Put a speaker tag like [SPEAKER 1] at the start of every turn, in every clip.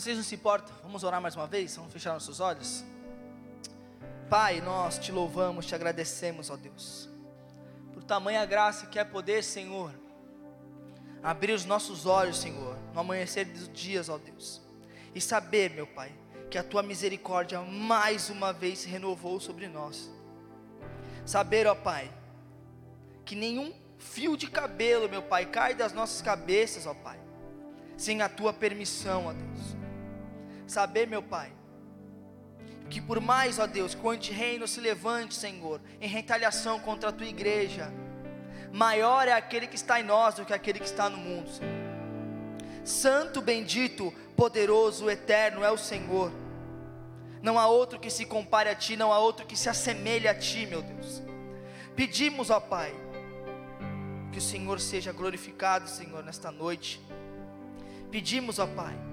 [SPEAKER 1] vocês não se importam, vamos orar mais uma vez? Vamos fechar nossos olhos? Pai, nós te louvamos, te agradecemos, ó Deus, por tamanha graça que é poder, Senhor, abrir os nossos olhos, Senhor, no amanhecer dos dias, ó Deus, e saber, meu Pai, que a tua misericórdia mais uma vez se renovou sobre nós. Saber, ó Pai, que nenhum fio de cabelo, meu Pai, cai das nossas cabeças, ó Pai, sem a tua permissão, ó Deus. Saber, meu Pai, que por mais, ó Deus, que o se levante, Senhor, em retaliação contra a tua igreja, maior é aquele que está em nós do que aquele que está no mundo, Senhor. Santo, bendito, poderoso, eterno é o Senhor. Não há outro que se compare a ti, não há outro que se assemelhe a ti, meu Deus. Pedimos, ó Pai, que o Senhor seja glorificado, Senhor, nesta noite. Pedimos, ó Pai,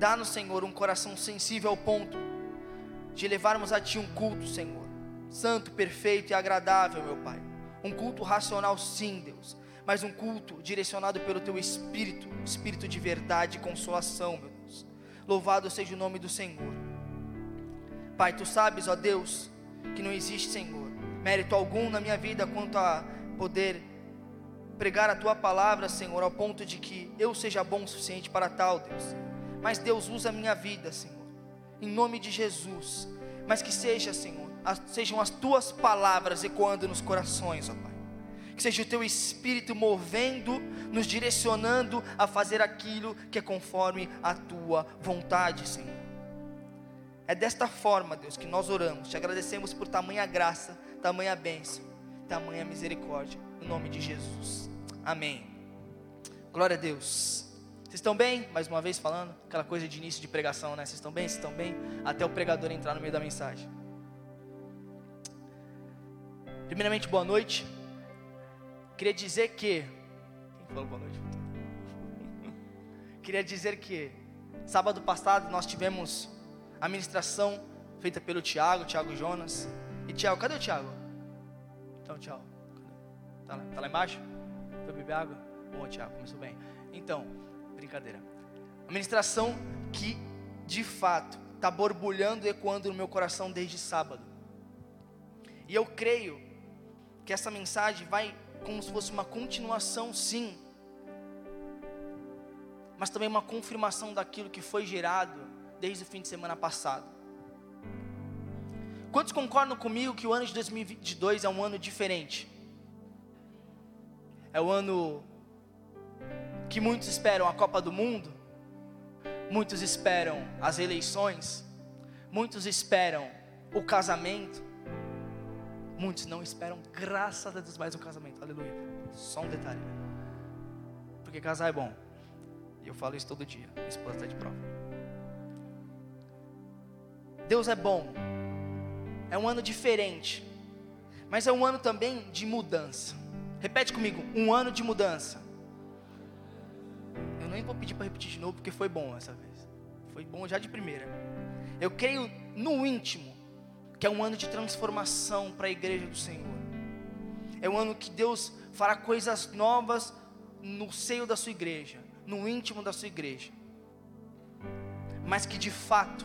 [SPEAKER 1] dá-nos, Senhor, um coração sensível ao ponto de levarmos a Ti um culto, Senhor, santo, perfeito e agradável, meu Pai. Um culto racional, sim, Deus, mas um culto direcionado pelo Teu Espírito, Espírito de verdade e consolação, meu Deus. Louvado seja o nome do Senhor. Pai, Tu sabes, ó Deus, que não existe, Senhor, mérito algum na minha vida quanto a poder pregar a Tua palavra, Senhor, ao ponto de que eu seja bom o suficiente para tal, Deus. Mas Deus usa a minha vida, Senhor em nome de Jesus. Mas que seja, Senhor, as, sejam as tuas palavras ecoando nos corações, ó Pai. Que seja o teu espírito movendo, nos direcionando a fazer aquilo que é conforme a tua vontade, Senhor. É desta forma, Deus, que nós oramos. Te agradecemos por tamanha graça, tamanha bênção, tamanha misericórdia. Em nome de Jesus. Amém. Glória a Deus. Vocês estão bem? Mais uma vez falando, aquela coisa de início de pregação, né? Vocês estão bem? Vocês estão bem? Até o pregador entrar no meio da mensagem. Primeiramente, boa noite. Queria dizer que. Quem falou boa noite? Queria dizer que sábado passado nós tivemos a ministração feita pelo Tiago, Tiago Jonas. E Tiago, cadê o Tiago? Então, tchau. Tá lá, tá lá embaixo? Foi beber água? Bom, Tiago, começou bem. Então, Brincadeira. A ministração que, de fato, está borbulhando e ecoando no meu coração desde sábado. E eu creio que essa mensagem vai como se fosse uma continuação, sim, mas também uma confirmação daquilo que foi gerado desde o fim de semana passado. Quantos concordam comigo que o ano de 2022 é um ano diferente? É o ano que muitos esperam a Copa do Mundo, muitos esperam as eleições, muitos esperam o casamento, muitos não esperam, graças a Deus, mais um casamento, aleluia. Só um detalhe, porque casar é bom, e eu falo isso todo dia, minha esposa está de prova. Deus é bom, é um ano diferente, mas é um ano também de mudança. Repete comigo: um ano de mudança nem vou pedir para repetir de novo, porque foi bom essa vez. Foi bom já de primeira. Eu creio no íntimo que é um ano de transformação para a igreja do Senhor. É um ano que Deus fará coisas novas no seio da sua igreja, no íntimo da sua igreja. Mas que de fato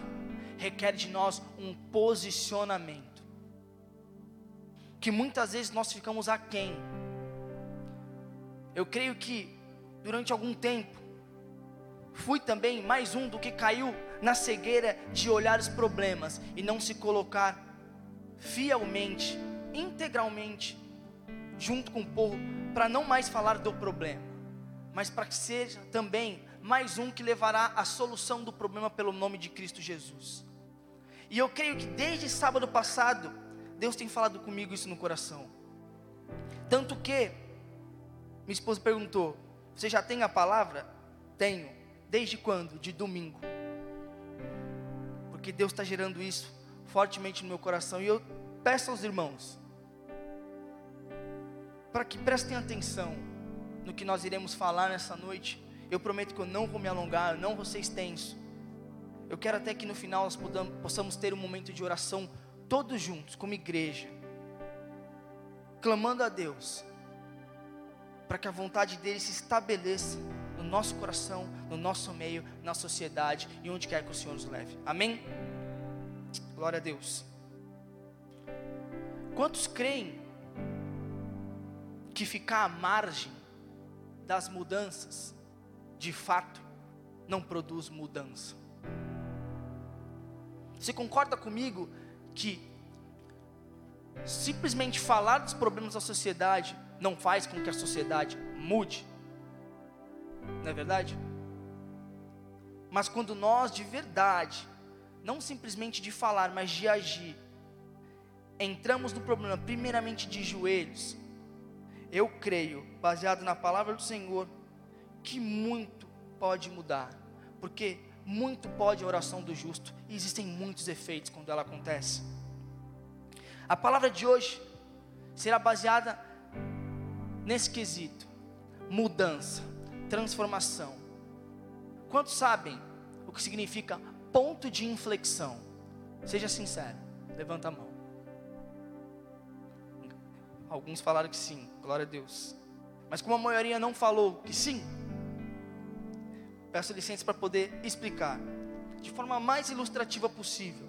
[SPEAKER 1] requer de nós um posicionamento. Que muitas vezes nós ficamos aquém. Eu creio que durante algum tempo fui também mais um do que caiu na cegueira de olhar os problemas e não se colocar fielmente, integralmente, junto com o povo, para não mais falar do problema, mas para que seja também mais um que levará a solução do problema pelo nome de Cristo Jesus. E eu creio que desde sábado passado, Deus tem falado comigo isso no coração. Tanto que, minha esposa perguntou: Você já tem a palavra? Tenho. Desde quando? De domingo. Porque Deus está gerando isso fortemente no meu coração. E eu peço aos irmãos para que prestem atenção no que nós iremos falar nessa noite. Eu prometo que eu não vou me alongar, eu não vou ser extenso. Eu quero até que no final nós possamos ter um momento de oração todos juntos, como igreja, clamando a Deus, para que a vontade dele se estabeleça no nosso coração, no nosso meio, na sociedade e onde quer que o Senhor nos leve. Amém? Glória a Deus. Quantos creem que ficar à margem das mudanças, de fato, não produz mudança? Você concorda comigo que simplesmente falar dos problemas da sociedade não faz com que a sociedade mude? Não é verdade? Mas quando nós de verdade, não simplesmente de falar, mas de agir, entramos no problema primeiramente de joelhos, eu creio, baseado na palavra do Senhor, que muito pode mudar, porque muito pode a oração do justo, e existem muitos efeitos quando ela acontece. A palavra de hoje será baseada nesse quesito: mudança, transformação. Quantos sabem o que significa ponto de inflexão? Seja sincero, levanta a mão. Alguns falaram que sim, glória a Deus. Mas como a maioria não falou que sim, peço licença para poder explicar de forma mais ilustrativa possível.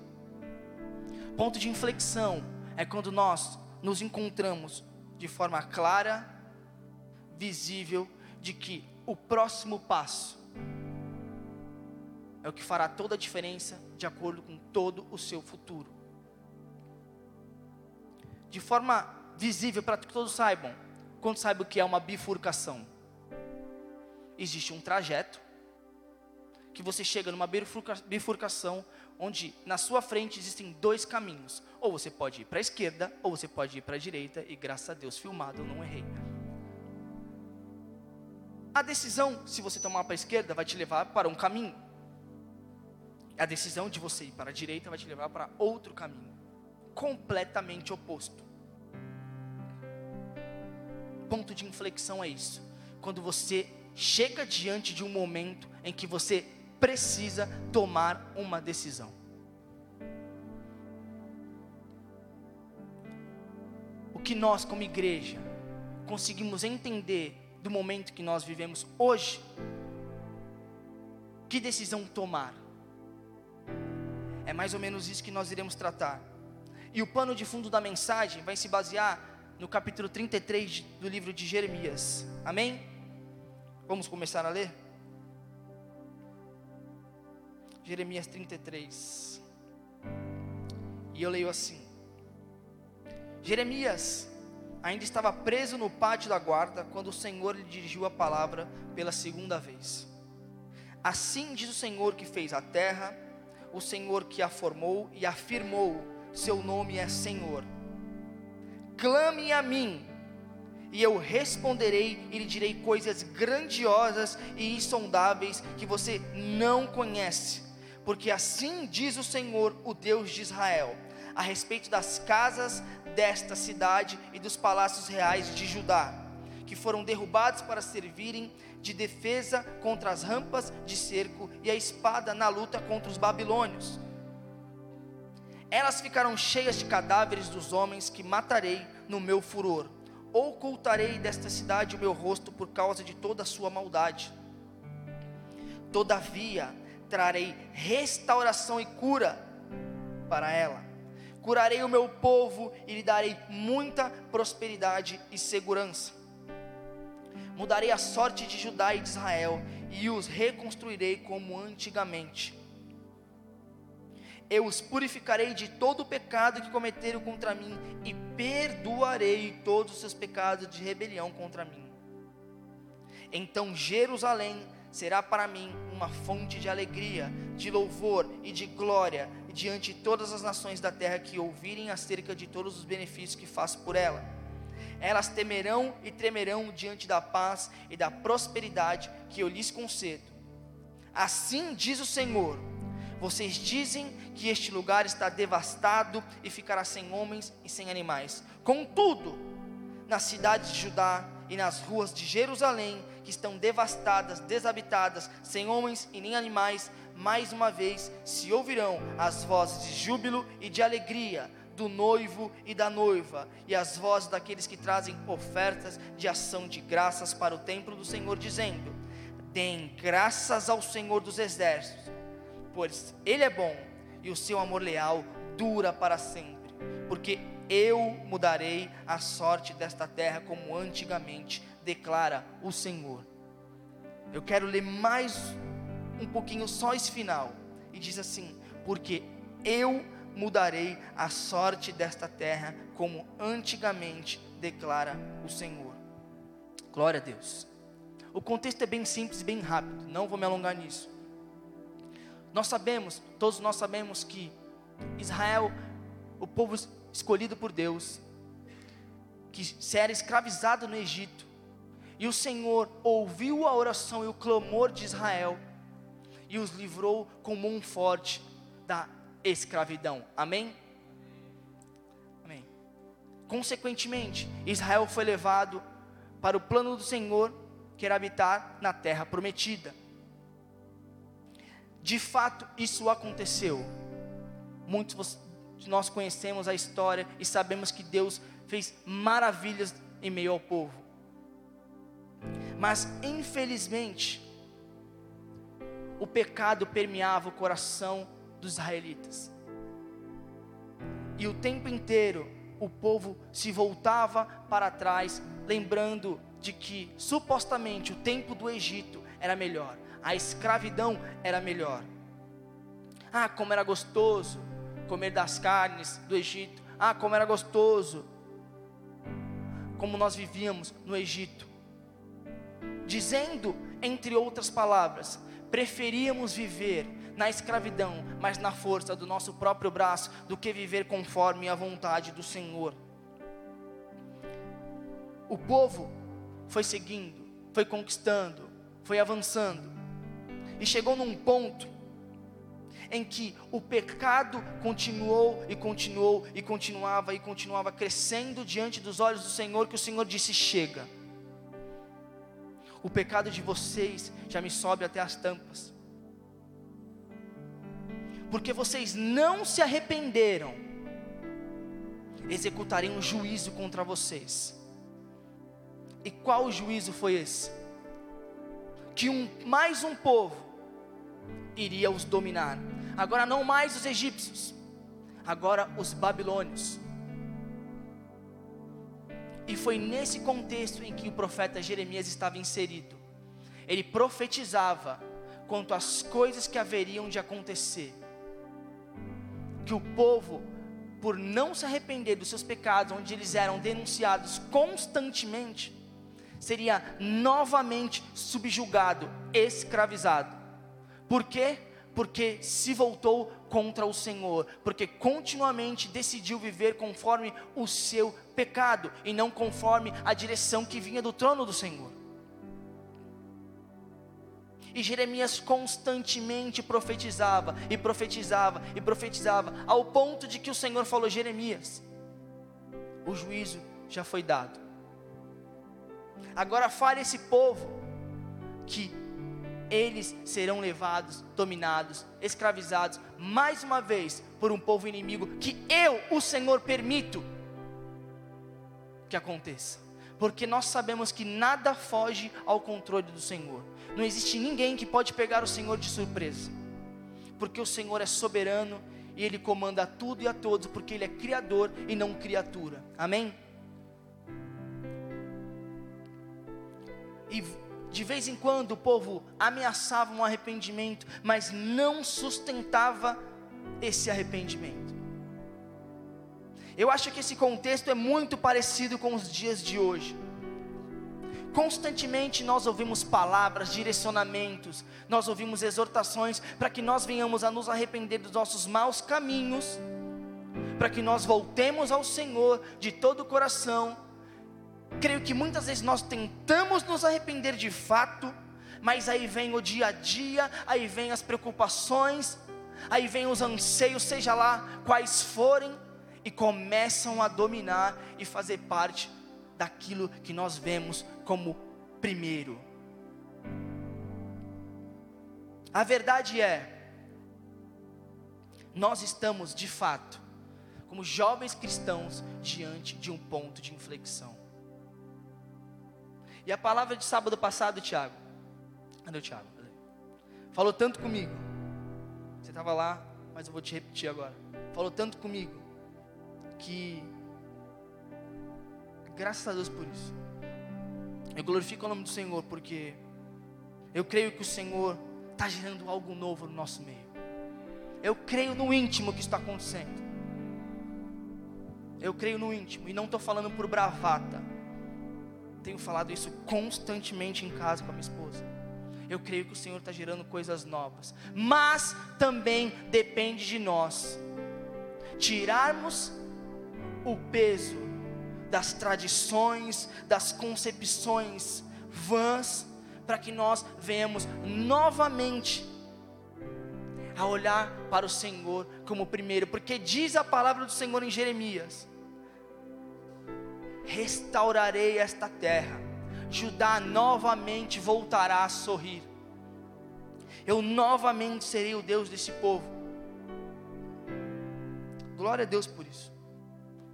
[SPEAKER 1] Ponto de inflexão é quando nós nos encontramos de forma clara, visível, de que o próximo passo é o que fará toda a diferença de acordo com todo o seu futuro. De forma visível para que todos saibam, quando saibam o que é uma bifurcação. Existe um trajeto que você chega numa bifurcação onde na sua frente existem dois caminhos. Ou você pode ir para a esquerda, ou você pode ir para a direita, e graças a Deus, filmado, eu não errei. A decisão, se você tomar para a esquerda, vai te levar para um caminho. A decisão de você ir para a direita vai te levar para outro caminho, completamente oposto. Ponto de inflexão é isso. Quando você chega diante de um momento em que você precisa tomar uma decisão. O que nós, como igreja, conseguimos entender do momento que nós vivemos hoje, que decisão tomar? É mais ou menos isso que nós iremos tratar. E o pano de fundo da mensagem vai se basear no capítulo 33 do livro de Jeremias. Amém? Vamos começar a ler? Jeremias 33. E eu leio assim: Jeremias ainda estava preso no pátio da guarda quando o Senhor lhe dirigiu a palavra pela segunda vez. Assim diz o Senhor que fez a terra, o Senhor que a formou e afirmou: Seu nome é Senhor. Clame a mim, e eu responderei e lhe direi coisas grandiosas e insondáveis que você não conhece porque assim diz o Senhor, o Deus de Israel, a respeito das casas desta cidade e dos palácios reais de Judá, que foram derrubados para servirem de defesa contra as rampas de cerco e a espada na luta contra os babilônios. Elas ficarão cheias de cadáveres dos homens que matarei no meu furor. Ocultarei desta cidade o meu rosto por causa de toda a sua maldade. Todavia, trarei restauração e cura para ela. Curarei o meu povo e lhe darei muita prosperidade e segurança. Mudarei a sorte de Judá e de Israel e os reconstruirei como antigamente. Eu os purificarei de todo o pecado que cometeram contra mim e perdoarei todos os seus pecados de rebelião contra mim. Então Jerusalém será para mim uma fonte de alegria, de louvor e de glória diante de todas as nações da terra que ouvirem acerca de todos os benefícios que faço por ela. Elas temerão e tremerão diante da paz e da prosperidade que eu lhes concedo. Assim diz o Senhor: Vocês dizem que este lugar está devastado e ficará sem homens e sem animais. Contudo, nas cidades de Judá e nas ruas de Jerusalém que estão devastadas, desabitadas, sem homens e nem animais, mais uma vez se ouvirão as vozes de júbilo e de alegria do noivo e da noiva, e as vozes daqueles que trazem ofertas de ação de graças para o templo do Senhor, dizendo: Deem graças ao Senhor dos Exércitos, pois Ele é bom e o seu amor leal dura para sempre. Porque eu mudarei a sorte desta terra como antigamente, declara o Senhor. Eu quero ler mais um pouquinho só esse final. E diz assim: Porque eu mudarei a sorte desta terra como antigamente, declara o Senhor. Glória a Deus. O contexto é bem simples bem rápido, não vou me alongar nisso. Nós sabemos, todos nós sabemos que Israel, o povo escolhido por Deus, que era escravizado no Egito, e o Senhor ouviu a oração e o clamor de Israel e os livrou com mão forte da escravidão. Amém? Amém. Consequentemente, Israel foi levado para o plano do Senhor, que era habitar na terra prometida. De fato, isso aconteceu. Muitos de nós conhecemos a história e sabemos que Deus fez maravilhas em meio ao povo. Mas, infelizmente, o pecado permeava o coração dos israelitas. E o tempo inteiro o povo se voltava para trás, lembrando de que supostamente o tempo do Egito era melhor, a escravidão era melhor. Ah, como era gostoso comer das carnes do Egito. Ah, como era gostoso. Como nós vivíamos no Egito. Dizendo, entre outras palavras, preferíamos viver na escravidão, mas na força do nosso próprio braço, do que viver conforme a vontade do Senhor. O povo foi seguindo, foi conquistando, foi avançando, e chegou num ponto em que o pecado continuou e continuou e continuava e continuava crescendo diante dos olhos do Senhor, que o Senhor disse: chega. O pecado de vocês já me sobe até as tampas, porque vocês não se arrependeram, executarei um juízo contra vocês. E qual juízo foi esse? Que um, mais um povo iria os dominar. Agora não mais os egípcios, agora os babilônios. E foi nesse contexto em que o profeta Jeremias estava inserido. Ele profetizava quanto às coisas que haveriam de acontecer. Que o povo, por não se arrepender dos seus pecados, onde eles eram denunciados constantemente, seria novamente subjugado, escravizado. Por quê? Porque se voltou contra o Senhor, porque continuamente decidiu viver conforme o seu pecado e não conforme a direção que vinha do trono do Senhor. E Jeremias constantemente profetizava e profetizava e profetizava, ao ponto de que o Senhor falou: Jeremias, o juízo já foi dado. Agora fale esse povo que eles serão levados, dominados, escravizados, mais uma vez, por um povo inimigo, que eu, o Senhor, permito que aconteça, porque nós sabemos que nada foge ao controle do Senhor, não existe ninguém que pode pegar o Senhor de surpresa, porque o Senhor é soberano e Ele comanda tudo e a todos, porque Ele é Criador e não criatura, amém? E de vez em quando o povo ameaçava um arrependimento, mas não sustentava esse arrependimento. Eu acho que esse contexto é muito parecido com os dias de hoje. Constantemente nós ouvimos palavras, direcionamentos, nós ouvimos exortações para que nós venhamos a nos arrepender dos nossos maus caminhos, para que nós voltemos ao Senhor de todo o coração Creio que muitas vezes nós tentamos nos arrepender de fato, mas aí vem o dia a dia, aí vem as preocupações, aí vem os anseios, seja lá quais forem, e começam a dominar e fazer parte daquilo que nós vemos como primeiro. A verdade é, nós estamos de fato, como jovens cristãos, diante de um ponto de inflexão. E a palavra de sábado passado, Tiago, Cadê o Thiago? Falou tanto comigo. Você estava lá, mas eu vou te repetir agora. Falou tanto comigo que graças a Deus por isso. Eu glorifico o nome do Senhor porque eu creio que o Senhor está gerando algo novo no nosso meio. Eu creio no íntimo que está acontecendo. Eu creio no íntimo e não estou falando por bravata. Tenho falado isso constantemente em casa com a minha esposa. Eu creio que o Senhor está gerando coisas novas, mas também depende de nós tirarmos o peso das tradições, das concepções vãs, para que nós venhamos novamente a olhar para o Senhor como primeiro, porque diz a palavra do Senhor em Jeremias: restaurarei esta terra, Judá novamente voltará a sorrir, eu novamente serei o Deus desse povo. Glória a Deus por isso,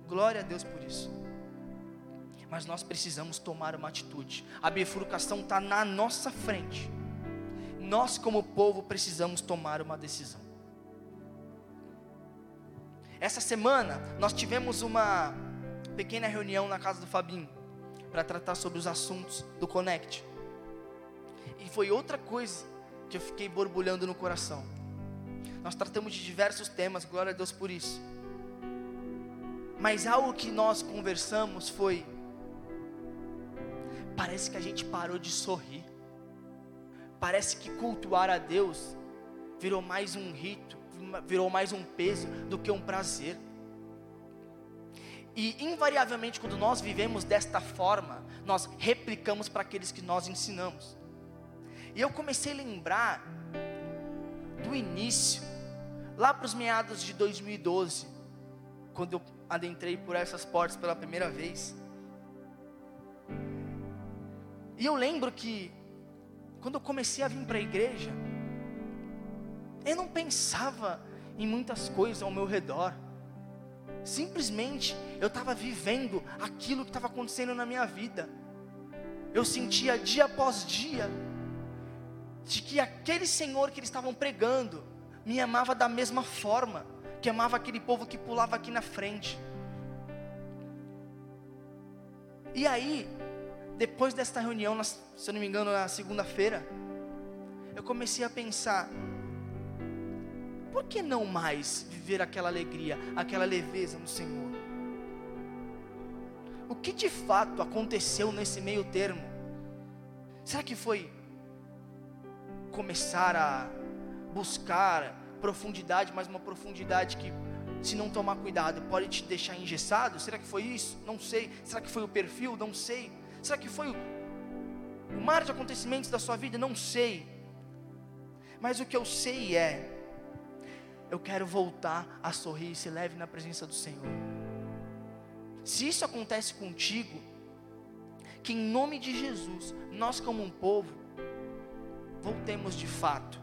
[SPEAKER 1] glória a Deus por isso. Mas nós precisamos tomar uma atitude, a bifurcação está na nossa frente nós, como povo, precisamos tomar uma decisão. Essa semana, nós tivemos uma pequena reunião na casa do Fabinho, para tratar sobre os assuntos do Connect. E foi outra coisa que eu fiquei borbulhando no coração. Nós tratamos de diversos temas, glória a Deus por isso. Mas algo que nós conversamos foi: parece que a gente parou de sorrir. Parece que cultuar a Deus virou mais um rito, virou mais um peso do que um prazer. E invariavelmente, quando nós vivemos desta forma, nós replicamos para aqueles que nós ensinamos. E eu comecei a lembrar do início, lá para os meados de 2012, quando eu adentrei por essas portas pela primeira vez. E eu lembro que quando eu comecei a vir para a igreja, eu não pensava em muitas coisas ao meu redor. Simplesmente eu estava vivendo aquilo que estava acontecendo na minha vida. Eu sentia dia após dia de que aquele Senhor que eles estavam pregando me amava da mesma forma que amava aquele povo que pulava aqui na frente. E aí, depois desta reunião, se eu não me engano, na segunda-feira, eu comecei a pensar: por que não mais viver aquela alegria, aquela leveza no Senhor? O que de fato aconteceu nesse meio termo? Será que foi começar a buscar profundidade, mas uma profundidade que, se não tomar cuidado, pode te deixar engessado? Será que foi isso? Não sei. Será que foi o perfil? Não sei. Será que foi o mar de acontecimentos da sua vida? Não sei. Mas o que eu sei é, eu quero voltar a sorrir e se leve na presença do Senhor. Se isso acontece contigo, que em nome de Jesus, nós como um povo, voltemos de fato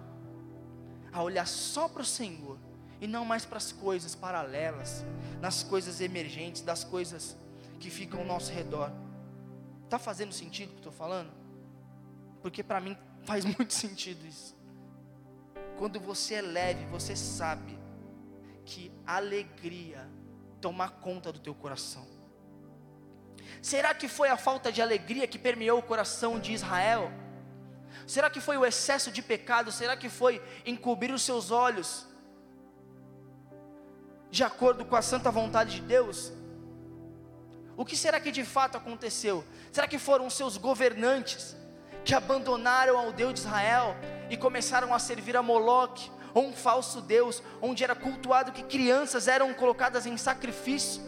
[SPEAKER 1] a olhar só para o Senhor e não mais para as coisas paralelas, nas coisas emergentes, das coisas que ficam ao nosso redor. Está fazendo sentido o que estou falando? Porque para mim faz muito sentido isso. Quando você é leve, você sabe que alegria tomar conta do teu coração. Será que foi a falta de alegria que permeou o coração de Israel? Será que foi o excesso de pecado? Será que foi encobrir os seus olhos de acordo com a santa vontade de Deus? O que será que de fato aconteceu? Será que foram os seus governantes que abandonaram ao Deus de Israel e começaram a servir a Moloque, ou um falso Deus, onde era cultuado que crianças eram colocadas em sacrifício?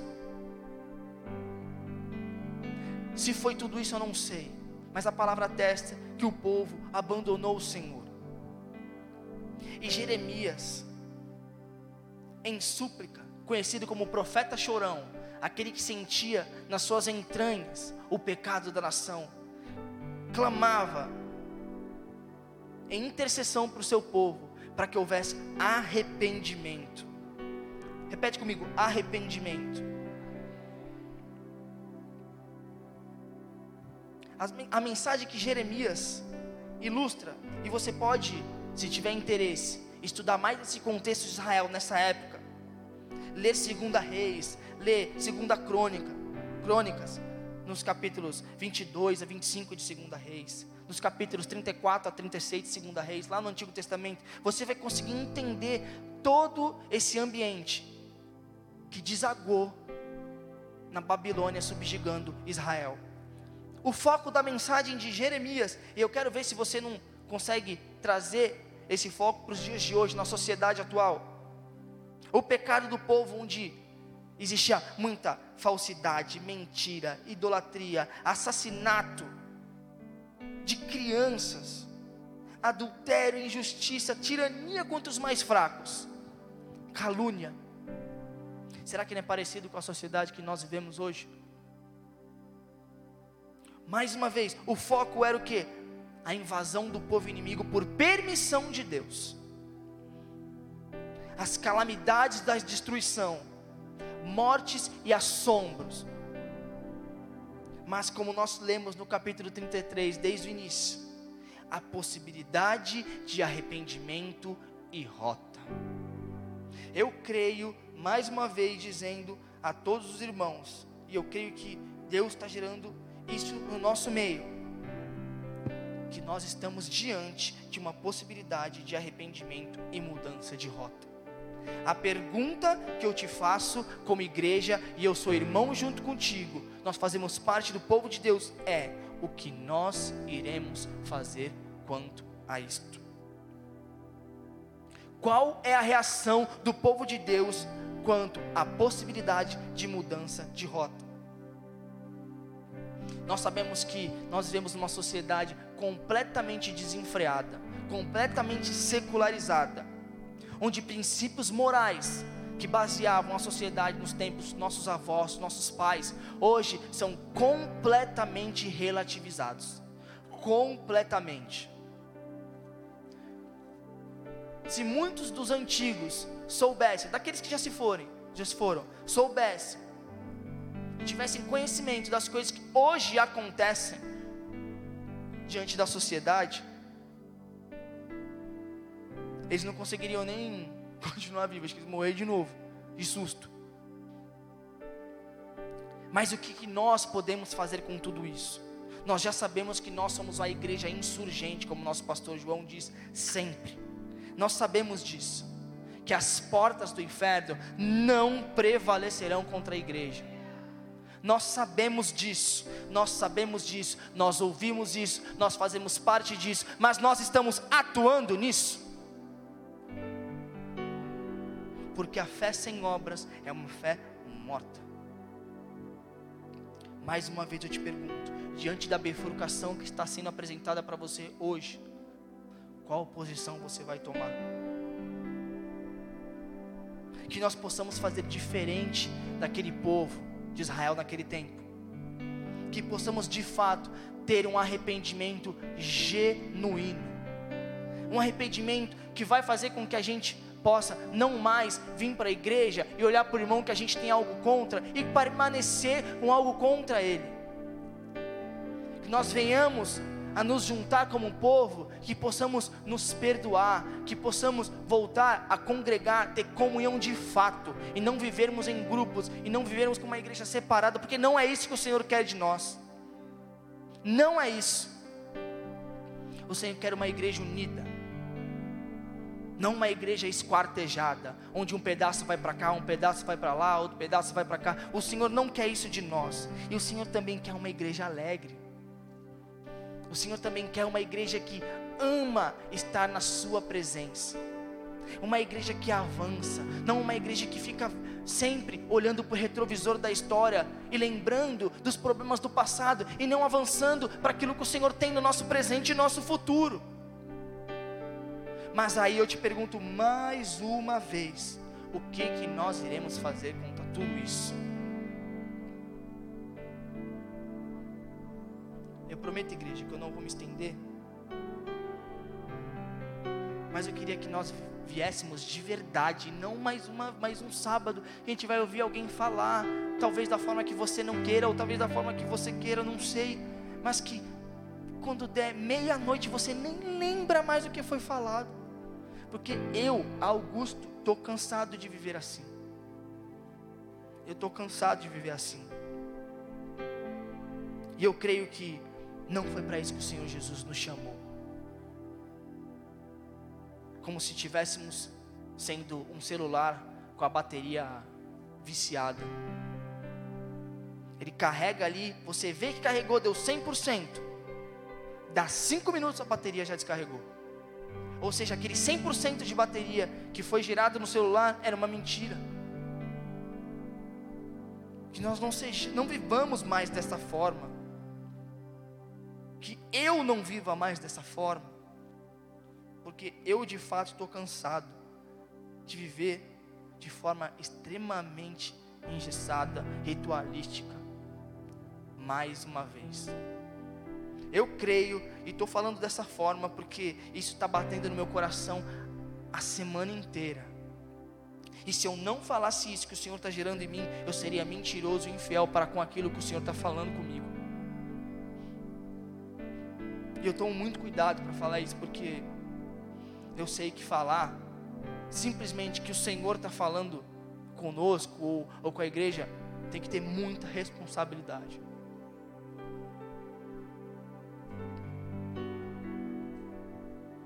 [SPEAKER 1] Se foi tudo isso, eu não sei, mas a palavra atesta que o povo abandonou o Senhor. E Jeremias, em súplica, conhecido como profeta chorão, aquele que sentia nas suas entranhas o pecado da nação, clamava em intercessão para o seu povo, para que houvesse arrependimento. Repete comigo: arrependimento. A mensagem que Jeremias ilustra, e você pode, se tiver interesse, estudar mais esse contexto de Israel nessa época. Ler Segunda Reis, ler Segunda Crônica, Crônicas, nos capítulos 22 a 25 de Segunda Reis, nos capítulos 34 a 36 de Segunda Reis, lá no Antigo Testamento, você vai conseguir entender todo esse ambiente que desagou na Babilônia subjugando Israel. O foco da mensagem de Jeremias, e eu quero ver se você não consegue trazer esse foco para os dias de hoje, na sociedade atual. O pecado do povo, onde existia muita falsidade, mentira, idolatria, assassinato de crianças, adultério, injustiça, tirania contra os mais fracos, calúnia. Será que não é parecido com a sociedade que nós vivemos hoje? Mais uma vez, o foco era o que? A invasão do povo inimigo por permissão de Deus. As calamidades da destruição, mortes e assombros. Mas como nós lemos no capítulo 33, desde o início, a possibilidade de arrependimento e rota. Eu creio, mais uma vez, dizendo a todos os irmãos, e eu creio que Deus está gerando isso no nosso meio, que nós estamos diante de uma possibilidade de arrependimento e mudança de rota. A pergunta que eu te faço como igreja, e eu sou irmão junto contigo, nós fazemos parte do povo de Deus, é o que nós iremos fazer quanto a isto. Qual é a reação do povo de Deus quanto à possibilidade de mudança de rota? Nós sabemos que nós vivemos numa sociedade completamente desenfreada, completamente secularizada, onde princípios morais que baseavam a sociedade nos tempos nossos avós, nossos pais, hoje são completamente relativizados. Completamente. Se muitos dos antigos soubessem, daqueles que já se forem, já se foram, soubessem tivessem conhecimento das coisas que hoje acontecem diante da sociedade, eles não conseguiriam nem continuar vivos, eles morrer de novo, de susto. Mas o que, que nós podemos fazer com tudo isso? Nós já sabemos que nós somos uma igreja insurgente, como nosso pastor João diz sempre. Nós sabemos disso, que as portas do inferno não prevalecerão contra a igreja. Nós sabemos disso, nós sabemos disso, nós ouvimos isso, nós fazemos parte disso, mas nós estamos atuando nisso. Porque a fé sem obras é uma fé morta. Mais uma vez eu te pergunto, diante da bifurcação que está sendo apresentada para você hoje, qual posição você vai tomar? Que nós possamos fazer diferente daquele povo de Israel naquele tempo. Que possamos de fato ter um arrependimento genuíno. Um arrependimento que vai fazer com que a gente possa não mais vir para a igreja e olhar para o irmão que a gente tem algo contra e permanecer com algo contra ele. Que nós venhamos a nos juntar como um povo, que possamos nos perdoar, que possamos voltar a congregar, ter comunhão de fato, e não vivermos em grupos, e não vivermos com uma igreja separada, porque não é isso que o Senhor quer de nós. Não é isso. O Senhor quer uma igreja unida, não uma igreja esquartejada, onde um pedaço vai para cá, um pedaço vai para lá, outro pedaço vai para cá. O Senhor não quer isso de nós, e o Senhor também quer uma igreja alegre o Senhor também quer uma igreja que ama estar na Sua presença. Uma igreja que avança, não uma igreja que fica sempre olhando para o retrovisor da história e lembrando dos problemas do passado e não avançando para aquilo que o Senhor tem no nosso presente e nosso futuro. Mas aí eu te pergunto mais uma vez: o que que nós iremos fazer contra tudo isso? Eu prometo, igreja, que eu não vou me estender. Mas eu queria que nós viéssemos de verdade, não mais, uma, mais um sábado a gente vai ouvir alguém falar, talvez da forma que você não queira, ou talvez da forma que você queira, não sei, mas que quando der meia-noite você nem lembra mais o que foi falado. Porque eu, Augusto, estou cansado de viver assim. Eu estou cansado de viver assim. E eu creio que não foi para isso que o Senhor Jesus nos chamou. Como se tivéssemos sendo um celular com a bateria viciada. Ele carrega ali, você vê que carregou, deu 100%. Dá 5 minutos a bateria já descarregou. Ou seja, aquele 100% de bateria que foi gerado no celular era uma mentira. Que nós não, seja, não vivamos mais dessa forma. Que eu não viva mais dessa forma. Porque eu de fato estou cansado de viver de forma extremamente engessada, ritualística. Mais uma vez. Eu creio e estou falando dessa forma porque isso está batendo no meu coração a semana inteira. E se eu não falasse isso que o Senhor está gerando em mim, eu seria mentiroso e infiel para com aquilo que o Senhor está falando comigo. E eu tomo muito cuidado para falar isso, porque eu sei que falar simplesmente que o Senhor está falando conosco ou, ou com a igreja, tem que ter muita responsabilidade.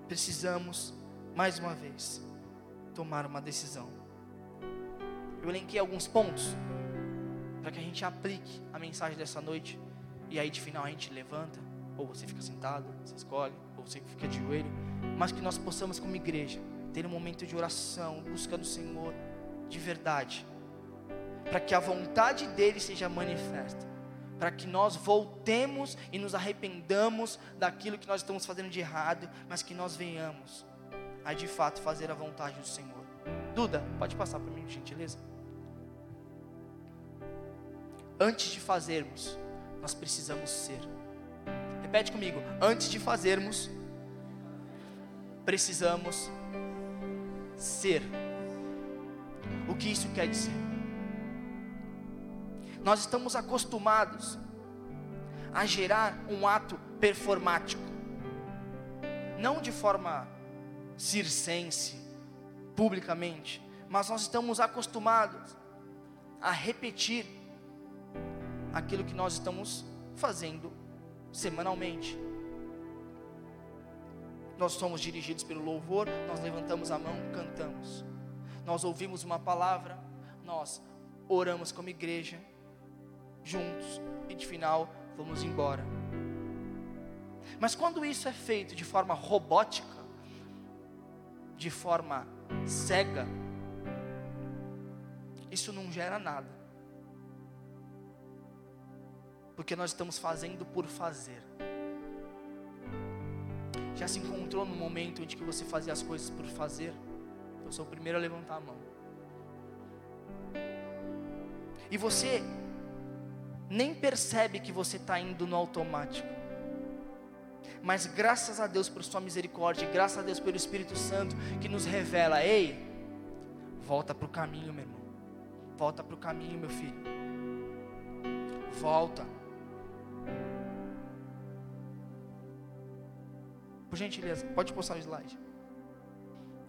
[SPEAKER 1] Precisamos, mais uma vez, tomar uma decisão. Eu elenquei alguns pontos para que a gente aplique a mensagem dessa noite. E aí de final a gente levanta, ou você fica sentado, você escolhe, ou você fica de joelho, mas que nós possamos como igreja ter um momento de oração, buscando o Senhor de verdade, para que a vontade dele seja manifesta, para que nós voltemos e nos arrependamos daquilo que nós estamos fazendo de errado, mas que nós venhamos a de fato fazer a vontade do Senhor. Duda, pode passar para mim, gentileza? Antes de fazermos, nós precisamos ser. Repete comigo. Antes de fazermos, precisamos ser. O que isso quer dizer? Nós estamos acostumados a gerar um ato performático, não de forma circense, publicamente, mas nós estamos acostumados a repetir aquilo que nós estamos fazendo semanalmente. Nós somos dirigidos pelo louvor, nós levantamos a mão, cantamos. Nós ouvimos uma palavra, nós oramos como igreja, juntos, e de final vamos embora. Mas quando isso é feito de forma robótica, de forma cega, isso não gera nada. Porque nós estamos fazendo por fazer. Já se encontrou no momento em que você fazia as coisas por fazer? Eu sou o primeiro a levantar a mão. E você nem percebe que você está indo no automático. Mas graças a Deus por sua misericórdia, graças a Deus pelo Espírito Santo que nos revela, ei, volta para o caminho, meu irmão. Volta para o caminho, meu filho. Volta. Por gentileza, pode postar o slide.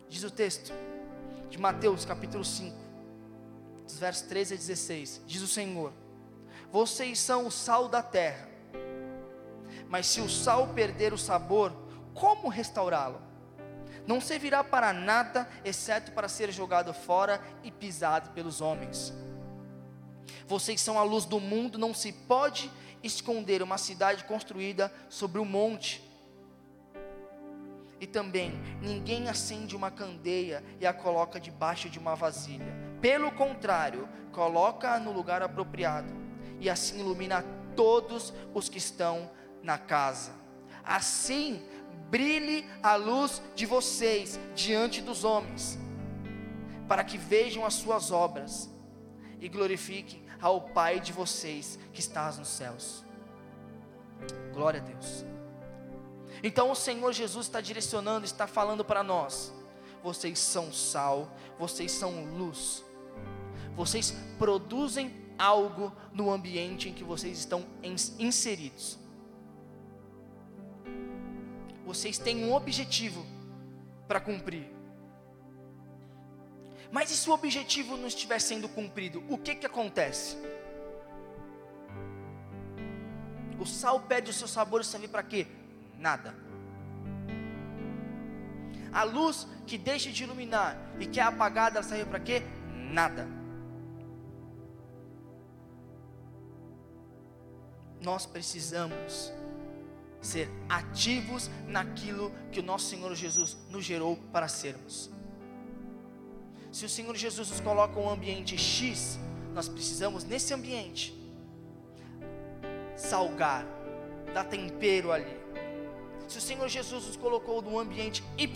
[SPEAKER 1] Diz o texto de Mateus capítulo 5, dos versos 13 a 16. Diz o Senhor: Vocês são o sal da terra. Mas se o sal perder o sabor, como restaurá-lo? Não servirá para nada, exceto para ser jogado fora e pisado pelos homens. Vocês são a luz do mundo, não se pode esconder uma cidade construída sobre um monte. E também, ninguém acende uma candeia e a coloca debaixo de uma vasilha. Pelo contrário, coloca-a no lugar apropriado, e assim ilumina todos os que estão na casa. Assim, brilhe a luz de vocês diante dos homens, para que vejam as suas obras e glorifiquem ao Pai de vocês que está nos céus. Glória a Deus. Então o Senhor Jesus está direcionando, está falando para nós: vocês são sal, vocês são luz, vocês produzem algo no ambiente em que vocês estão inseridos. Vocês têm um objetivo para cumprir. Mas e se o objetivo não estiver sendo cumprido, o que que acontece? O sal perde o seu sabor e serve para quê? Nada. A luz que deixa de iluminar e que é apagada, serve para quê? Nada. Nós precisamos ser ativos naquilo que o nosso Senhor Jesus nos gerou para sermos. Se o Senhor Jesus nos coloca um ambiente X, nós precisamos nesse ambiente salgar, dar tempero ali. Se o Senhor Jesus nos colocou no ambiente Y,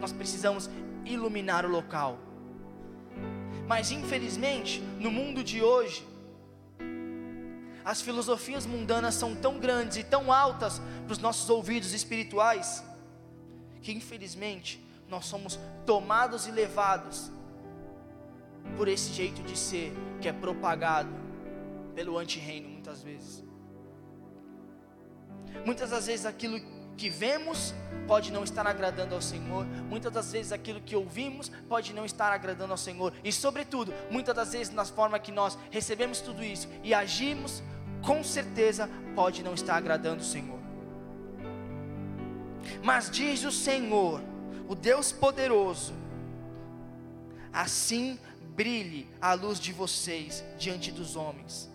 [SPEAKER 1] nós precisamos iluminar o local. Mas infelizmente, no mundo de hoje, as filosofias mundanas são tão grandes e tão altas para os nossos ouvidos espirituais, que infelizmente nós somos tomados e levados por esse jeito de ser que é propagado pelo anti-reino muitas vezes. Muitas das vezes aquilo que vemos pode não estar agradando ao Senhor, muitas das vezes aquilo que ouvimos pode não estar agradando ao Senhor, e sobretudo, muitas das vezes na forma que nós recebemos tudo isso e agimos, com certeza pode não estar agradando o Senhor. Mas diz o Senhor, o Deus poderoso, assim brilhe a luz de vocês diante dos homens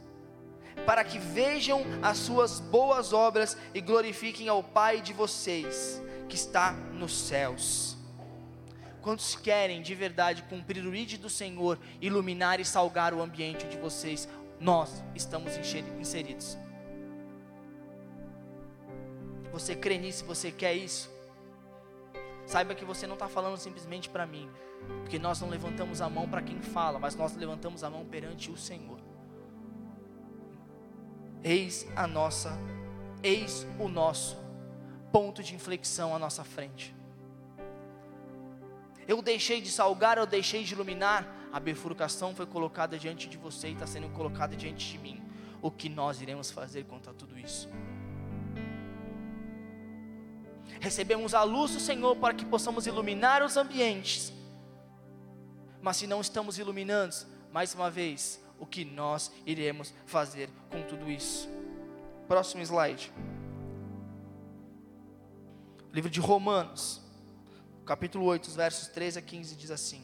[SPEAKER 1] para que vejam as suas boas obras e glorifiquem ao Pai de vocês, que está nos céus. Quantos querem de verdade cumprir o ide do Senhor, iluminar e salgar o ambiente de vocês? Nós estamos inseridos. Você crê nisso? Você quer isso? Saiba que você não está falando simplesmente para mim, porque nós não levantamos a mão para quem fala, mas nós levantamos a mão perante o Senhor. Eis a nossa, eis o nosso ponto de inflexão à nossa frente. Eu deixei de salgar, eu deixei de iluminar, a bifurcação foi colocada diante de você e está sendo colocada diante de mim. O que nós iremos fazer contra tudo isso? Recebemos a luz do Senhor para que possamos iluminar os ambientes, mas se não estamos iluminando, mais uma vez, o que nós iremos fazer com tudo isso. Próximo slide. Livro de Romanos, capítulo 8, versos 13 a 15 diz assim: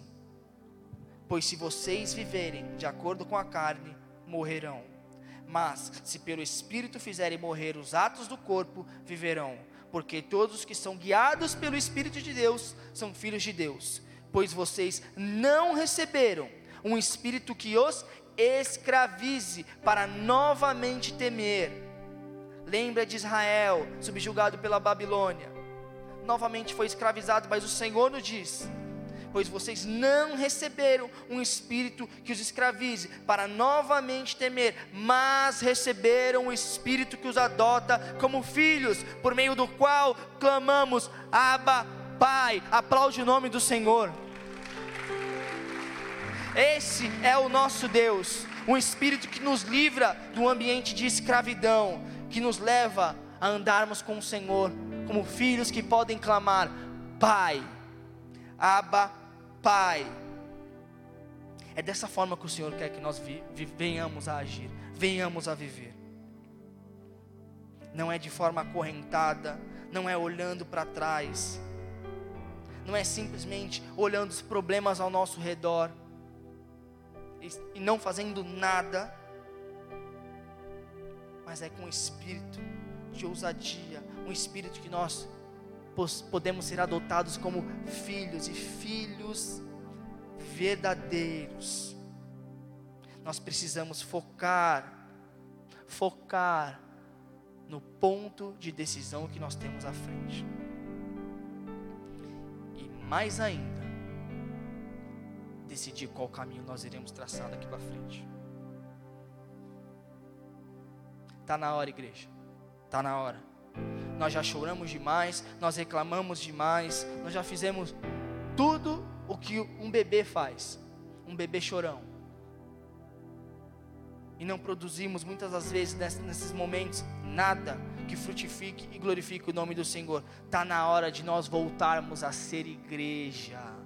[SPEAKER 1] Pois se vocês viverem de acordo com a carne, morrerão. Mas se pelo Espírito fizerem morrer os atos do corpo, viverão. Porque todos os que são guiados pelo Espírito de Deus são filhos de Deus. Pois vocês não receberam um espírito que os escravize para novamente temer. Lembra de Israel, subjugado pela Babilônia. Novamente foi escravizado, mas o Senhor nos diz: Pois vocês não receberam um espírito que os escravize para novamente temer, mas receberam um espírito que os adota como filhos, por meio do qual clamamos: Abba, Pai. Aplaude o nome do Senhor. Esse é o nosso Deus, um espírito que nos livra do ambiente de escravidão, que nos leva a andarmos com o Senhor como filhos que podem clamar: Pai, Abba, Pai. É dessa forma que o Senhor quer que nós vi, vi, venhamos a agir, venhamos a viver. Não é de forma acorrentada, não é olhando para trás, não é simplesmente olhando os problemas ao nosso redor, e não fazendo nada, mas é com um espírito de ousadia, um espírito que nós podemos ser adotados como filhos e filhos verdadeiros. Nós precisamos focar, focar no ponto de decisão que nós temos à frente. E mais ainda, decidir qual caminho nós iremos traçar daqui para frente. Está na hora, igreja. Está na hora. Nós já choramos demais, nós reclamamos demais, nós já fizemos tudo o que um bebê faz, um bebê chorão. E não produzimos muitas das vezes nesses momentos nada que frutifique e glorifique o nome do Senhor. Está na hora de nós voltarmos a ser igreja.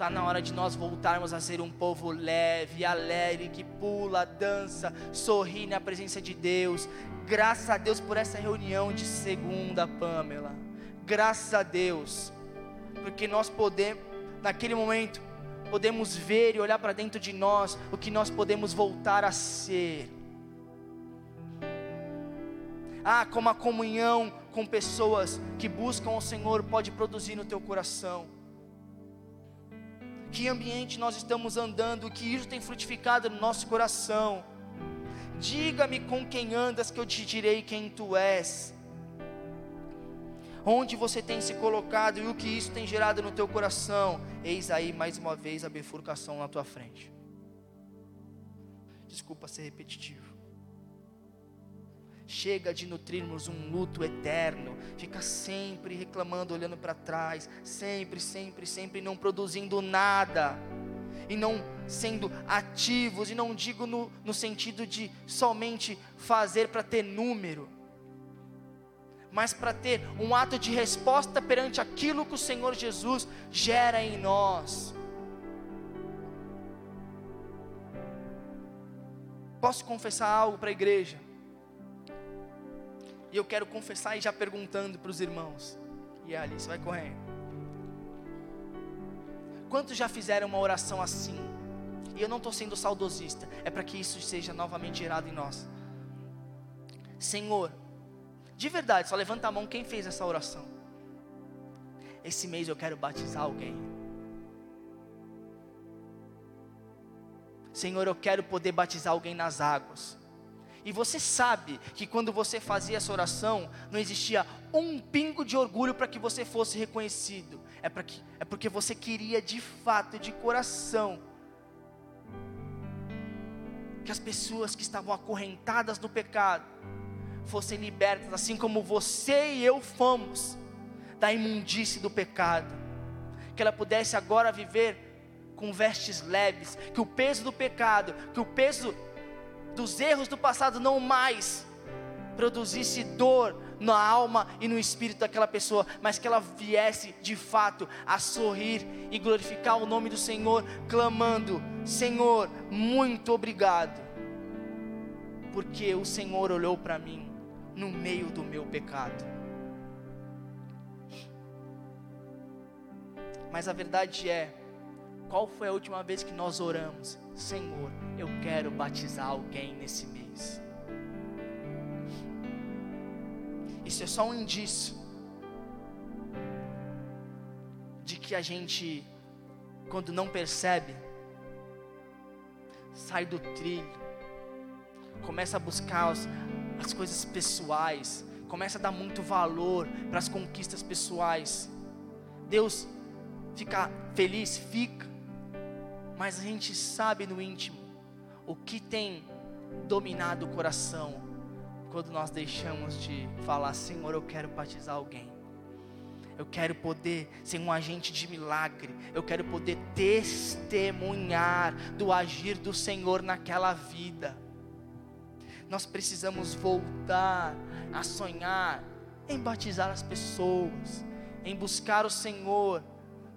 [SPEAKER 1] Está na hora de nós voltarmos a ser um povo leve, alegre, que pula, dança, sorri na presença de Deus. Graças a Deus por essa reunião de segunda, Pamela. Graças a Deus, porque nós podemos, naquele momento, podemos ver e olhar para dentro de nós o que nós podemos voltar a ser. Ah, como a comunhão com pessoas que buscam o Senhor pode produzir no teu coração que ambiente nós estamos andando, que isso tem frutificado no nosso coração. Diga-me com quem andas, que eu te direi quem tu és. Onde você tem se colocado e o que isso tem gerado no teu coração. Eis aí mais uma vez a bifurcação na tua frente. Desculpa ser repetitivo. Chega de nutrirmos um luto eterno, fica sempre reclamando, olhando para trás, sempre, sempre, sempre não produzindo nada, e não sendo ativos, e não digo no, no sentido de somente fazer para ter número, mas para ter um ato de resposta perante aquilo que o Senhor Jesus gera em nós. Posso confessar algo para a igreja? E eu quero confessar e já perguntando para os irmãos. E ali, você vai correndo. Quantos já fizeram uma oração assim? E eu não estou sendo saudosista, é para que isso seja novamente gerado em nós. Senhor, de verdade, só levanta a mão quem fez essa oração. Esse mês eu quero batizar alguém. Senhor, eu quero poder batizar alguém nas águas. E você sabe que quando você fazia essa oração, não existia um pingo de orgulho para que você fosse reconhecido. É, para que, é porque você queria de fato, de coração, que as pessoas que estavam acorrentadas no pecado fossem libertas, assim como você e eu fomos, da imundície do pecado. Que ela pudesse agora viver com vestes leves, que o peso do pecado, que o peso dos erros do passado não mais produzisse dor na alma e no espírito daquela pessoa, mas que ela viesse de fato a sorrir e glorificar o nome do Senhor, clamando: Senhor, muito obrigado, porque o Senhor olhou para mim no meio do meu pecado. Mas a verdade é, qual foi a última vez que nós oramos? Senhor, eu quero batizar alguém nesse mês. Isso é só um indício de que a gente, quando não percebe, sai do trilho, começa a buscar as, as coisas pessoais, começa a dar muito valor para as conquistas pessoais. Deus fica feliz, fica, mas a gente sabe no íntimo o que tem dominado o coração quando nós deixamos de falar: Senhor, eu quero batizar alguém. Eu quero poder ser um agente de milagre. Eu quero poder testemunhar do agir do Senhor naquela vida. Nós precisamos voltar a sonhar em batizar as pessoas, em buscar o Senhor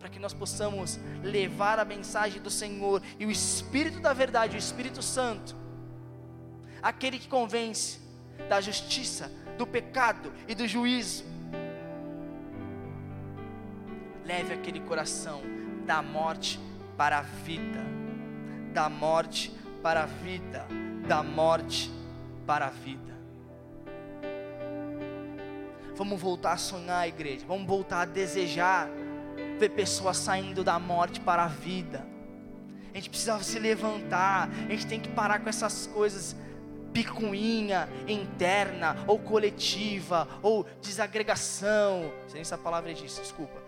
[SPEAKER 1] para que nós possamos levar a mensagem do Senhor e o Espírito da verdade, o Espírito Santo, aquele que convence da justiça, do pecado e do juízo, leve aquele coração da morte para a vida, da morte para a vida, da morte para a vida. Vamos voltar a sonhar, igreja. Vamos voltar a desejar ver pessoas saindo da morte para a vida. A gente precisa se levantar, a gente tem que parar com essas coisas picuinha interna ou coletiva ou desagregação. Não sei se a palavra é disso, desculpa.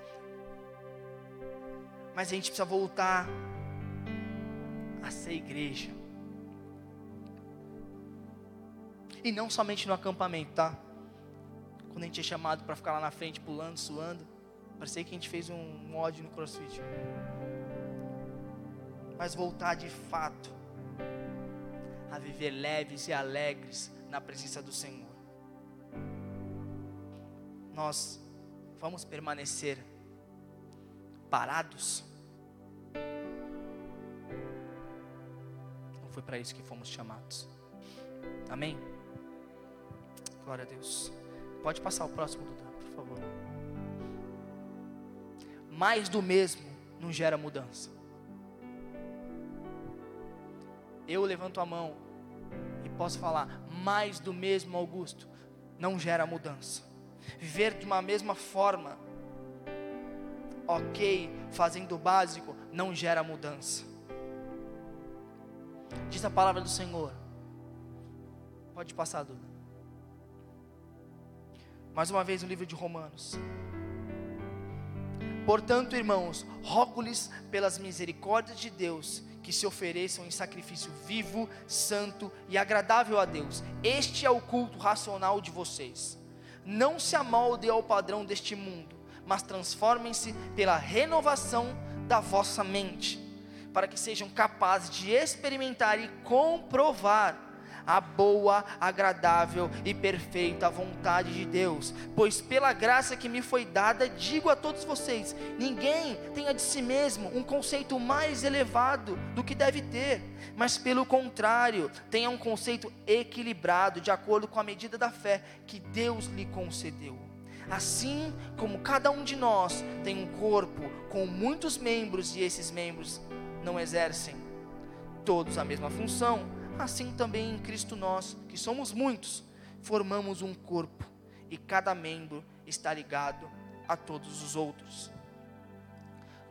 [SPEAKER 1] Mas a gente precisa voltar a ser igreja. E não somente no acampamento, tá? Quando a gente é chamado para ficar lá na frente pulando, suando. Parecia que a gente fez um mod no CrossFit. Mas voltar de fato a viver leves e alegres na presença do Senhor. nós vamos permanecer parados? Não foi para isso que fomos chamados. Amém? Glória a Deus. Pode passar o próximo, por favor. Mais do mesmo não gera mudança. Eu levanto a mão e posso falar: mais do mesmo, Augusto, não gera mudança. Viver de uma mesma forma, ok, fazendo o básico, não gera mudança. Diz a palavra do Senhor. Pode passar, Duda. Mais uma vez no livro de Romanos. Portanto, irmãos, rogo-lhes pelas misericórdias de Deus que se ofereçam em sacrifício vivo, santo e agradável a Deus. Este é o culto racional de vocês. Não se amoldem ao padrão deste mundo, mas transformem-se pela renovação da vossa mente, para que sejam capazes de experimentar e comprovar a boa, agradável e perfeita vontade de Deus. Pois pela graça que me foi dada, digo a todos vocês: ninguém tenha de si mesmo um conceito mais elevado do que deve ter, mas pelo contrário, tenha um conceito equilibrado, de acordo com a medida da fé que Deus lhe concedeu. Assim como cada um de nós tem um corpo com muitos membros e esses membros não exercem todos a mesma função, assim também em Cristo nós, que somos muitos, formamos um corpo e cada membro está ligado a todos os outros.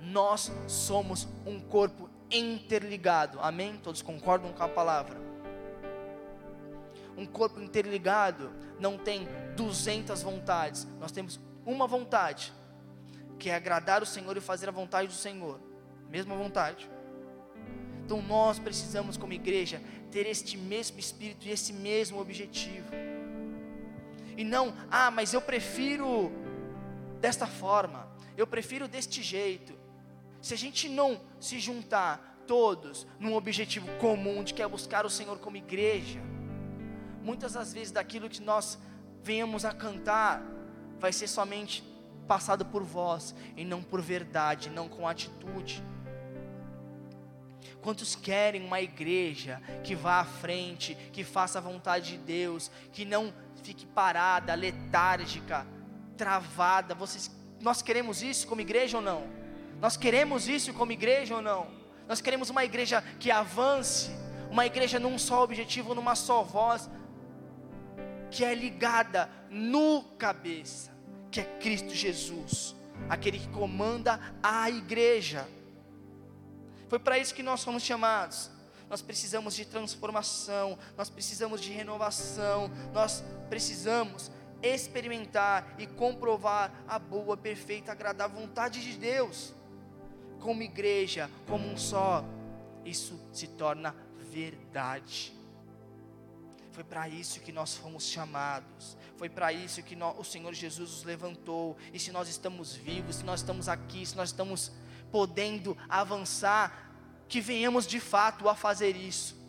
[SPEAKER 1] Nós somos um corpo interligado, amém? Todos concordam com a palavra? Um corpo interligado não tem 200 vontades, nós temos uma vontade, que é agradar o Senhor e fazer a vontade do Senhor, mesma vontade. Então nós precisamos, como igreja, ter este mesmo espírito e esse mesmo objetivo. E não, ah, mas eu prefiro desta forma, eu prefiro deste jeito. Se a gente não se juntar todos num objetivo comum de que é buscar o Senhor como igreja, muitas das vezes daquilo que nós venhamos a cantar vai ser somente passado por voz e não por verdade, não com atitude. Quantos querem uma igreja que vá à frente, que faça a vontade de Deus, que não fique parada, letárgica, travada? Vocês, nós queremos isso como igreja ou não? Nós queremos isso como igreja ou não? Nós queremos uma igreja que avance, uma igreja num só objetivo, numa só voz, que é ligada no cabeça, que é Cristo Jesus, aquele que comanda a igreja. Foi para isso que nós fomos chamados. Nós precisamos de transformação, nós precisamos de renovação, nós precisamos experimentar e comprovar a boa, perfeita, agradável vontade de Deus. Como igreja, como um só, isso se torna verdade. Foi para isso que nós fomos chamados. Foi para isso que nós, o Senhor Jesus nos levantou. E se nós estamos vivos, se nós estamos aqui, se nós estamos podendo avançar, que venhamos de fato a fazer isso.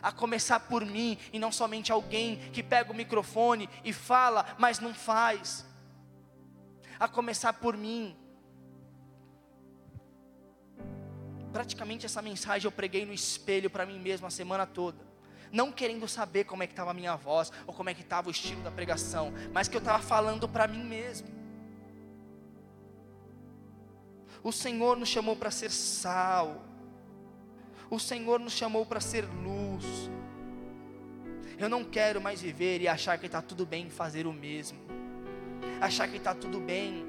[SPEAKER 1] A começar por mim e não somente alguém que pega o microfone e fala, mas não faz. A começar por mim. Praticamente essa mensagem eu preguei no espelho para mim mesmo a semana toda não querendo saber como é que estava a minha voz ou como é que estava o estilo da pregação, mas que eu estava falando para mim mesmo. O Senhor nos chamou para ser sal. O Senhor nos chamou para ser luz. Eu não quero mais viver e achar que está tudo bem fazer o mesmo. Achar que está tudo bem.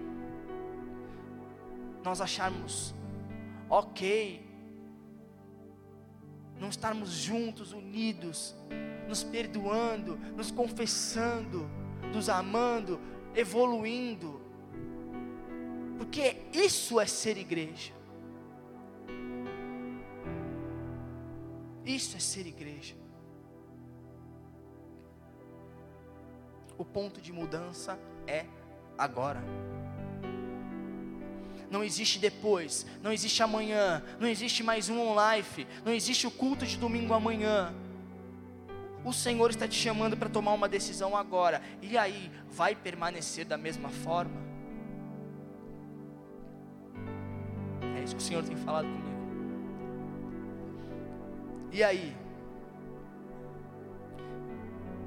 [SPEAKER 1] Nós acharmos ok. Não estarmos juntos, unidos, nos perdoando, nos confessando, nos amando, evoluindo. Porque isso é ser igreja. Isso é ser igreja. O ponto de mudança é agora. Não existe depois, não existe amanhã, não existe mais um on life, não existe o culto de domingo amanhã. o Senhor está te chamando para tomar uma decisão agora. E aí, vai permanecer da mesma forma? Isso que o Senhor tem falado comigo. E aí?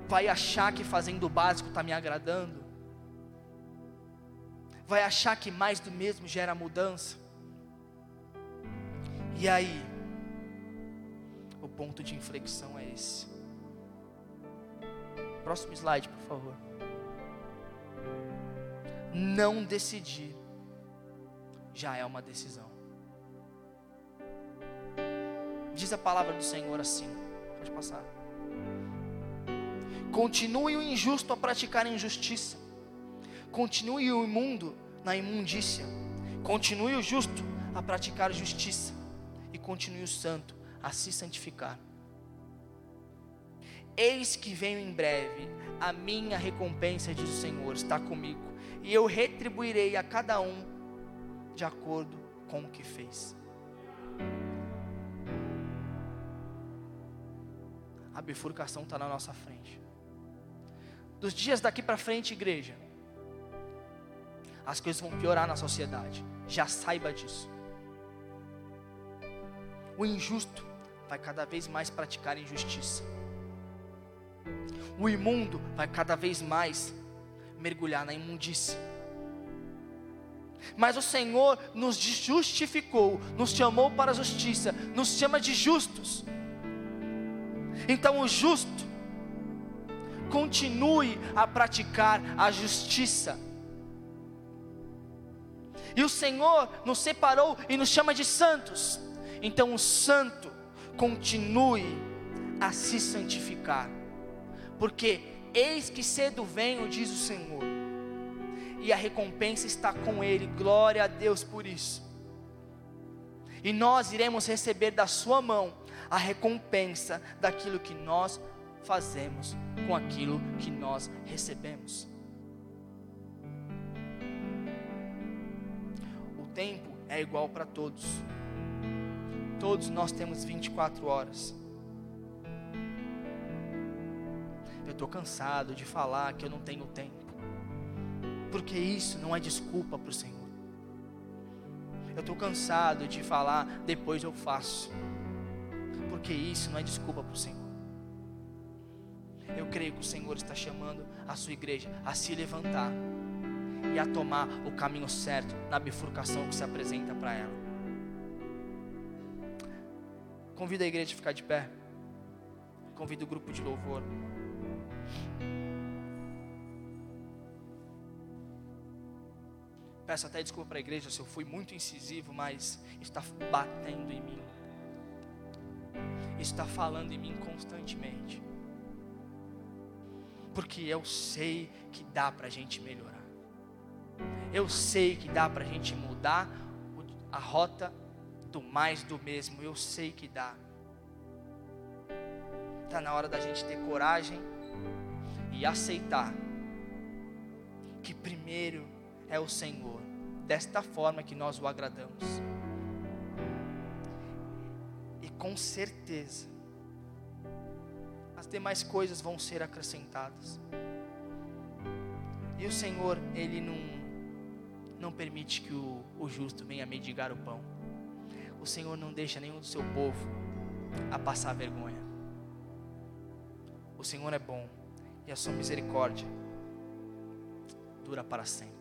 [SPEAKER 1] Vai achar que fazendo o básico está me agradando? Vai achar que mais do mesmo gera mudança? E aí? O ponto de inflexão é esse. Próximo slide, por favor. Não decidir já é uma decisão. Diz a palavra do Senhor assim. Pode passar. Continue o injusto a praticar injustiça. Continue o imundo na imundícia. Continue o justo a praticar justiça. E continue o santo a se santificar. Eis que venho em breve, a minha recompensa, diz o Senhor, está comigo, e eu retribuirei a cada um de acordo com o que fez. Bifurcação está na nossa frente. Dos dias daqui para frente, igreja, as coisas vão piorar na sociedade. Já saiba disso. O injusto vai cada vez mais praticar injustiça o imundo vai cada vez mais mergulhar na imundície. Mas o Senhor nos justificou, nos chamou para a justiça, nos chama de justos. Então o justo continue a praticar a justiça. E o Senhor nos separou e nos chama de santos. Então o santo continue a se santificar porque eis que cedo venho, diz o Senhor, e a recompensa está com Ele, glória a Deus por isso. E nós iremos receber da Sua mão a recompensa daquilo que nós fazemos com aquilo que nós recebemos. O tempo é igual para todos. Todos nós temos 24 horas. Eu estou cansado de falar que eu não tenho tempo, porque isso não é desculpa para o Senhor. Eu estou cansado de falar, depois eu faço, porque isso não é desculpa para o Senhor. Eu creio que o Senhor está chamando a sua igreja a se levantar e a tomar o caminho certo na bifurcação que se apresenta para ela. Convido a igreja a ficar de pé. Convido o grupo de louvor. Peço até desculpa para a igreja se eu fui muito incisivo, mas está batendo em mim. Está falando em mim constantemente. Porque eu sei que dá para a gente melhorar. Eu sei que dá para a gente mudar a rota do mais do mesmo. Eu sei que dá. Está na hora da gente ter coragem e aceitar que primeiro é o Senhor, desta forma que nós o agradamos. Com certeza, as demais coisas vão ser acrescentadas. E o Senhor, Ele não, não permite que o, o justo venha mendigar o pão. O Senhor não deixa nenhum do seu povo a passar vergonha. O Senhor é bom e a sua misericórdia dura para sempre.